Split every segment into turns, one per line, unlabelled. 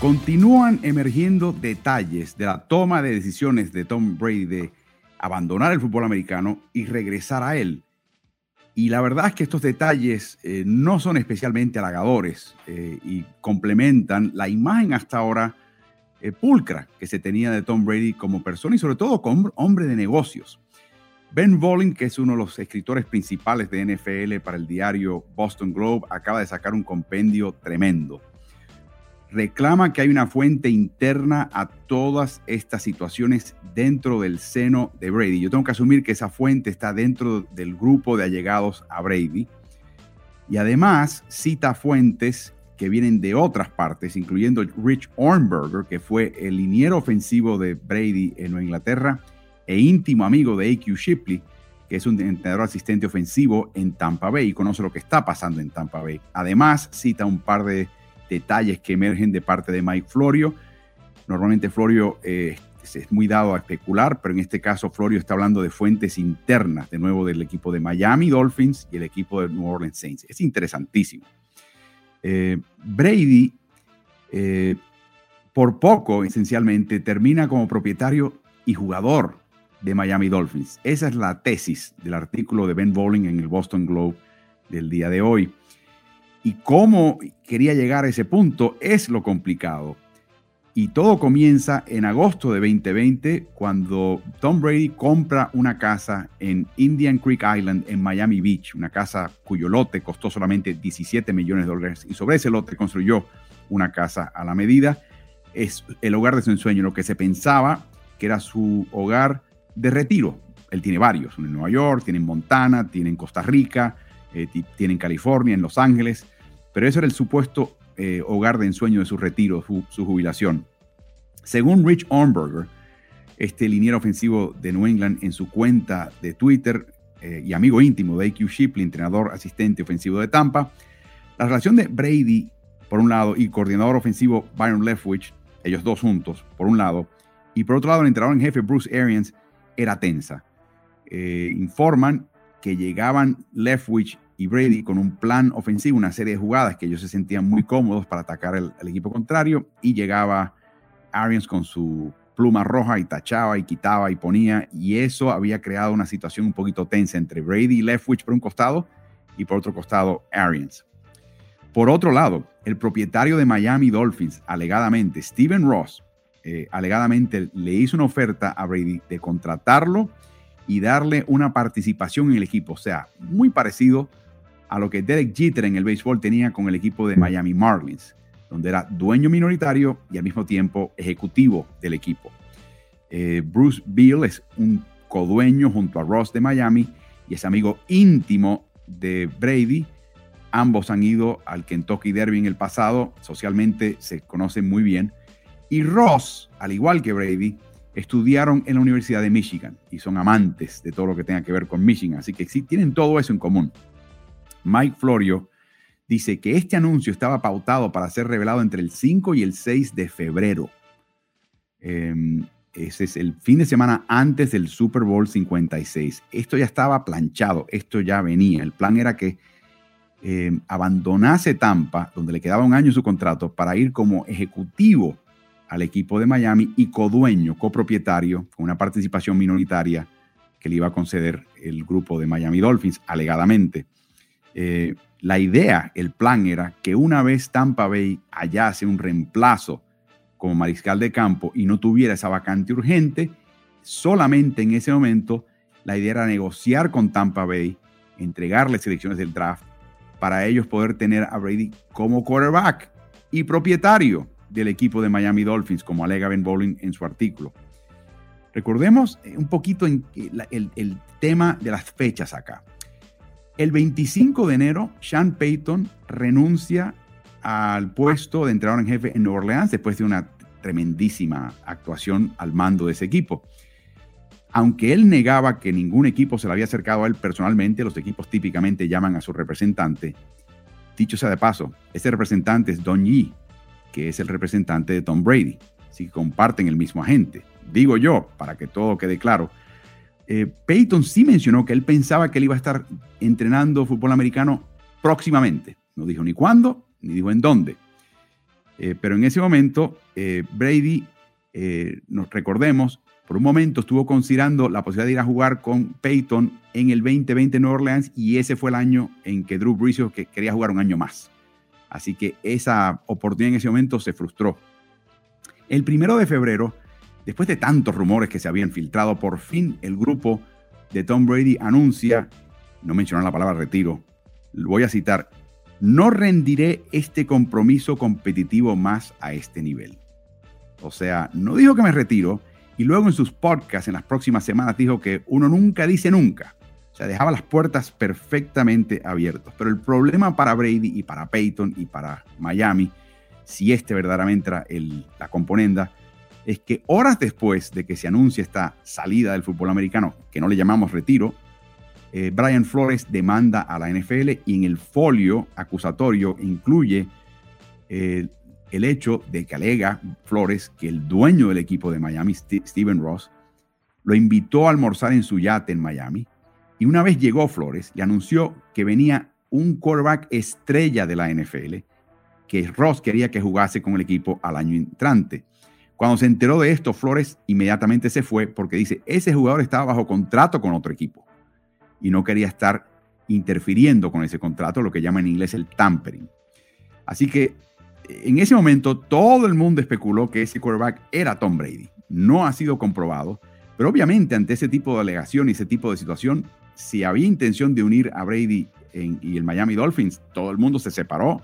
Continúan emergiendo detalles de la toma de decisiones de Tom Brady de abandonar el fútbol americano y regresar a él. Y la verdad es que estos detalles eh, no son especialmente halagadores eh, y complementan la imagen hasta ahora eh, pulcra que se tenía de Tom Brady como persona y sobre todo como hombre de negocios. Ben Volin, que es uno de los escritores principales de NFL para el diario Boston Globe, acaba de sacar un compendio tremendo reclama que hay una fuente interna a todas estas situaciones dentro del seno de Brady. Yo tengo que asumir que esa fuente está dentro del grupo de allegados a Brady. Y además cita fuentes que vienen de otras partes, incluyendo Rich Ornberger, que fue el liniero ofensivo de Brady en Nueva Inglaterra e íntimo amigo de A.Q. Shipley, que es un entrenador asistente ofensivo en Tampa Bay y conoce lo que está pasando en Tampa Bay. Además, cita un par de detalles que emergen de parte de Mike Florio. Normalmente Florio eh, es muy dado a especular, pero en este caso Florio está hablando de fuentes internas, de nuevo del equipo de Miami Dolphins y el equipo de New Orleans Saints. Es interesantísimo. Eh, Brady, eh, por poco, esencialmente, termina como propietario y jugador de Miami Dolphins. Esa es la tesis del artículo de Ben Bowling en el Boston Globe del día de hoy. Y cómo quería llegar a ese punto es lo complicado. Y todo comienza en agosto de 2020 cuando Tom Brady compra una casa en Indian Creek Island en Miami Beach, una casa cuyo lote costó solamente 17 millones de dólares y sobre ese lote construyó una casa a la medida. Es el hogar de su ensueño, lo que se pensaba que era su hogar de retiro. Él tiene varios, uno en Nueva York, tiene en Montana, tiene en Costa Rica, eh, tiene en California, en Los Ángeles, pero eso era el supuesto eh, hogar de ensueño de su retiro, su, jubilación. Según Rich Ornberger, este liniero ofensivo de New England en su cuenta de Twitter eh, y amigo íntimo de AQ Shipley, entrenador asistente ofensivo de Tampa, la relación de Brady, por un lado, y coordinador ofensivo Byron Leftwich, ellos dos juntos, por un lado, y por otro lado, el entrenador en jefe Bruce Arians, era tensa. informan que llegaban Leftwich y Brady con un plan ofensivo, una serie de jugadas que ellos se sentían muy cómodos para atacar el, equipo contrario y llegaba Arians con su pluma roja y tachaba y quitaba y ponía y eso había creado una situación un poquito tensa entre Brady y Leftwich por un costado y por otro costado Arians. Por otro lado, el propietario de Miami Dolphins, alegadamente, Steven Ross, eh, alegadamente le hizo una oferta a Brady de contratarlo y darle una participación en el equipo. O sea, muy parecido a lo que Derek Jeter en el béisbol tenía con el equipo de Miami Marlins, donde era dueño minoritario y al mismo tiempo ejecutivo del equipo. Eh, Bruce Beal es un codueño junto a Ross de Miami y es amigo íntimo de Brady. Ambos han ido al Kentucky Derby en el pasado, socialmente se conocen muy bien. Y Ross, al igual que Brady, estudiaron en la Universidad de Michigan y son amantes de todo lo que tenga que ver con Michigan. Así que sí, tienen todo eso en común. Mike Florio dice que este anuncio estaba pautado para ser revelado entre el 5 y el 6 de febrero. Em, ese es el fin de semana antes del Super Bowl 56. Esto ya estaba planchado, esto ya venía. El plan era que em, abandonase Tampa, donde le quedaba un año su contrato, para ir como ejecutivo al equipo de Miami y codueño, copropietario, con una participación minoritaria que le iba a conceder el grupo de Miami Dolphins, alegadamente. Eh, la idea, el plan era que una vez Tampa Bay hallase un reemplazo como mariscal de campo y no tuviera esa vacante urgente, solamente en ese momento la idea era negociar con Tampa Bay, entregarle selecciones del draft para ellos poder tener a Brady como quarterback y propietario del equipo de Miami Dolphins, como alega Ben Bowling en su artículo. Recordemos eh, un poquito el, el, tema de las fechas acá. El 25 de enero, Sean Payton renuncia al puesto de entrenador en jefe en Nueva Orleans después de una tremendísima actuación al mando de ese equipo. Aunque él negaba que ningún equipo se le había acercado a él personalmente, los equipos típicamente llaman a su representante. Dicho sea de paso, ese representante es Don Yee, es el representante de Tom Brady. Si comparten el mismo agente. Digo yo, para que todo quede claro, eh, Peyton sí mencionó que él pensaba que él iba a estar entrenando fútbol americano próximamente. No dijo ni cuándo, ni dijo en dónde. Eh, pero en ese momento, eh, Brady, nos recordemos, por un momento estuvo considerando la posibilidad de ir a jugar con Peyton en el 2020 en Nueva Orleans y ese fue el año en que Drew Brees que quería jugar un año más. Así que esa oportunidad en ese momento se frustró. El primero de febrero, después de tantos rumores que se habían filtrado, por fin el grupo de Tom Brady anuncia, no mencionó la palabra retiro, voy a citar, no rendiré este compromiso competitivo más a este nivel. O sea, no dijo que me retiro y luego en sus podcasts en las próximas semanas dijo que uno nunca dice nunca. Sea, dejaba las puertas perfectamente abiertas. Pero el problema para Brady y para Peyton y para Miami, si este verdaderamente era la componenda, es que horas después de que se anuncie esta salida del fútbol americano, que no le llamamos retiro, eh, Brian Flores demanda a la NFL y en el folio acusatorio incluye eh, el hecho de que alega Flores que el dueño del equipo de Miami, Steven Ross, lo invitó a almorzar en su yate en Miami y una vez llegó Flores y anunció que venía un quarterback estrella de la NFL, que Ross quería que jugase con el equipo al año entrante. Cuando se enteró de esto, Flores inmediatamente se fue porque dice, ese jugador estaba bajo contrato con otro equipo y no quería estar interfiriendo con ese contrato, lo que llama en inglés el tampering. Así que en ese momento todo el mundo especuló que ese quarterback era Tom Brady. No ha sido comprobado, pero obviamente ante ese tipo de alegación y ese tipo de situación, si había intención de unir a Brady y el Miami Dolphins, todo el mundo se separó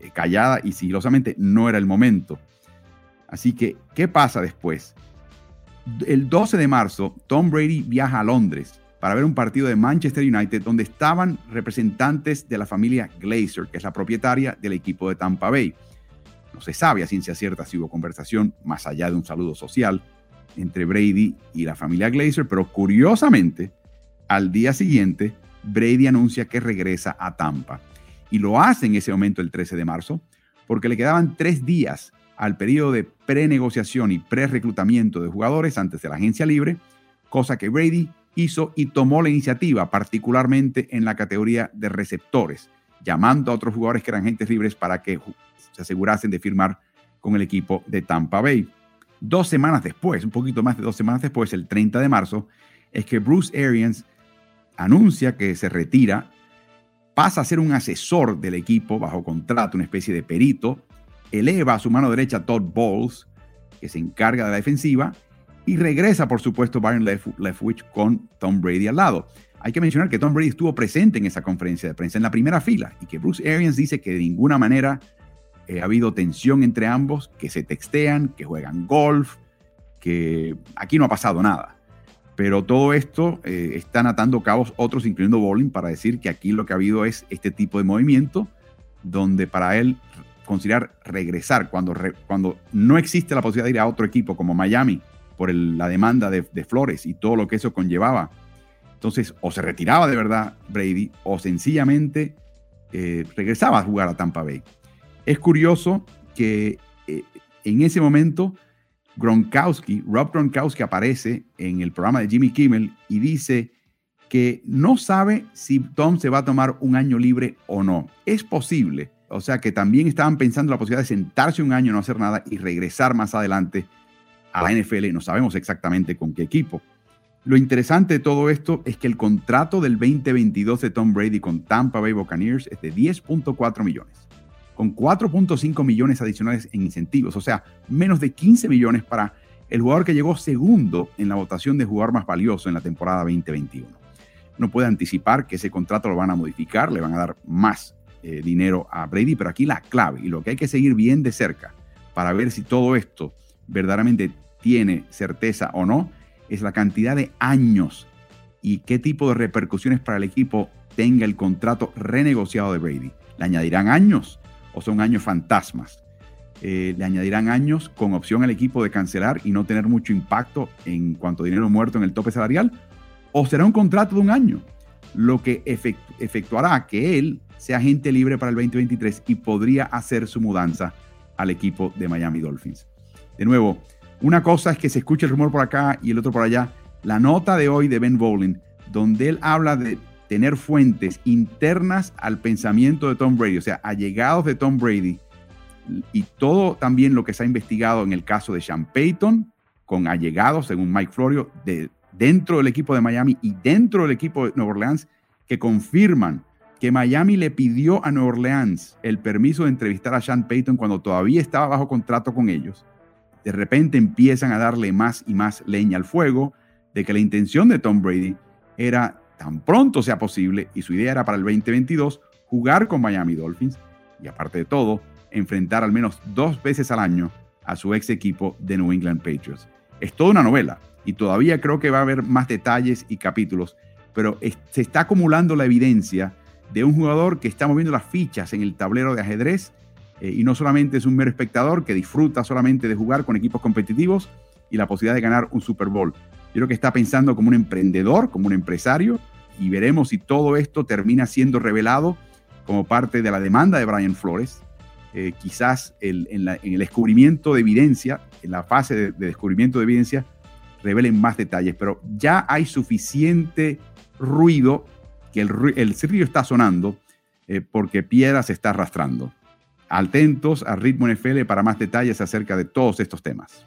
eh, callada y sigilosamente no era el momento. Así que, ¿qué pasa después? El 12 de marzo, Tom Brady viaja a Londres para ver un partido de Manchester United donde estaban representantes de la familia Glazer, que es la propietaria del equipo de Tampa Bay. No se sabe a ciencia cierta si hubo conversación más allá de un saludo social entre Brady y la familia Glazer, pero curiosamente, al día siguiente, Brady anuncia que regresa a Tampa. Y lo hace en ese momento el 13 de marzo, porque le quedaban tres días al periodo de prenegociación y pre-reclutamiento de jugadores antes de la agencia libre, cosa que Brady hizo y tomó la iniciativa, particularmente en la categoría de receptores, llamando a otros jugadores que eran agentes libres para que se asegurasen de firmar con el equipo de Tampa Bay. Dos semanas después, un poquito más de dos semanas después, el 30 de marzo, es que Bruce Arians anuncia que se retira, pasa a ser un asesor del equipo bajo contrato, una especie de perito, eleva a su mano derecha Todd Bowles, que se encarga de la defensiva, y regresa, por supuesto, Byron Leftwich con Tom Brady al lado. Hay que mencionar que Tom Brady estuvo presente en esa conferencia de prensa, en la primera fila, y que Bruce Arians dice que de ninguna manera eh, ha habido tensión entre ambos, que se textean, que juegan golf, que aquí no ha pasado nada. Pero todo esto eh, están atando cabos otros, incluyendo Bowling, para decir que aquí lo que ha habido es este tipo de movimiento, donde para él considerar regresar cuando, cuando no existe la posibilidad de ir a otro equipo como Miami por la demanda de, Flores y todo lo que eso conllevaba. Entonces, o se retiraba de verdad Brady o sencillamente eh, regresaba a jugar a Tampa Bay. Es curioso que eh, en ese momento Gronkowski, Rob Gronkowski aparece en el programa de Jimmy Kimmel y dice que no sabe si Tom se va a tomar un año libre o no. Es posible o sea que también estaban pensando la posibilidad de sentarse un año, no hacer nada y regresar más adelante a la NFL. No sabemos exactamente con qué equipo. Lo interesante de todo esto es que el contrato del 2022 de Tom Brady con Tampa Bay Buccaneers es de 10.4 millones, con 4.5 millones adicionales en incentivos, o sea, menos de 15 millones para el jugador que llegó segundo en la votación de jugador más valioso en la temporada 2021. No puede anticipar que ese contrato lo van a modificar, le van a dar más eh, dinero a Brady, pero aquí la clave y lo que hay que seguir bien de cerca para ver si todo esto verdaderamente tiene certeza o no, es la cantidad de años y qué tipo de repercusiones para el equipo tenga el contrato renegociado de Brady. ¿Le añadirán años o son años fantasmas? Eh, ¿Le añadirán años con opción al equipo de cancelar y no tener mucho impacto en cuanto a dinero muerto en el tope salarial? ¿O será un contrato de un año? Lo que efectuará que él sea agente libre para el 2023 y podría hacer su mudanza al equipo de Miami Dolphins. De nuevo, una cosa es que se escuche el rumor por acá y el otro por allá. La nota de hoy de Ben Bowling, donde él habla de tener fuentes internas al pensamiento de Tom Brady, o sea, allegados de Tom Brady, y todo también lo que se ha investigado en el caso de Sean Payton, con allegados, según Mike Florio, de, dentro del equipo de Miami y dentro del equipo de Nueva Orleans, que confirman que Miami le pidió a Nueva Orleans el permiso de entrevistar a Sean Payton cuando todavía estaba bajo contrato con ellos. De repente empiezan a darle más y más leña al fuego de que la intención de Tom Brady era tan pronto sea posible, y su idea era para el 2022, jugar con Miami Dolphins y aparte de todo, enfrentar al menos dos veces al año a su ex equipo de New England Patriots. Es toda una novela y todavía creo que va a haber más detalles y capítulos, pero se está acumulando la evidencia de un jugador que está moviendo las fichas en el tablero de ajedrez eh, y no solamente es un mero espectador que disfruta solamente de jugar con equipos competitivos y la posibilidad de ganar un Super Bowl. Yo creo que está pensando como un emprendedor, como un empresario, y veremos si todo esto termina siendo revelado como parte de la demanda de Brian Flores. Eh, quizás en, el descubrimiento de evidencia, en la fase de, descubrimiento de evidencia, revelen más detalles, pero ya hay suficiente ruido que el, el río está sonando eh, porque piedra se está arrastrando. Atentos a Ritmo NFL para más detalles acerca de todos estos temas.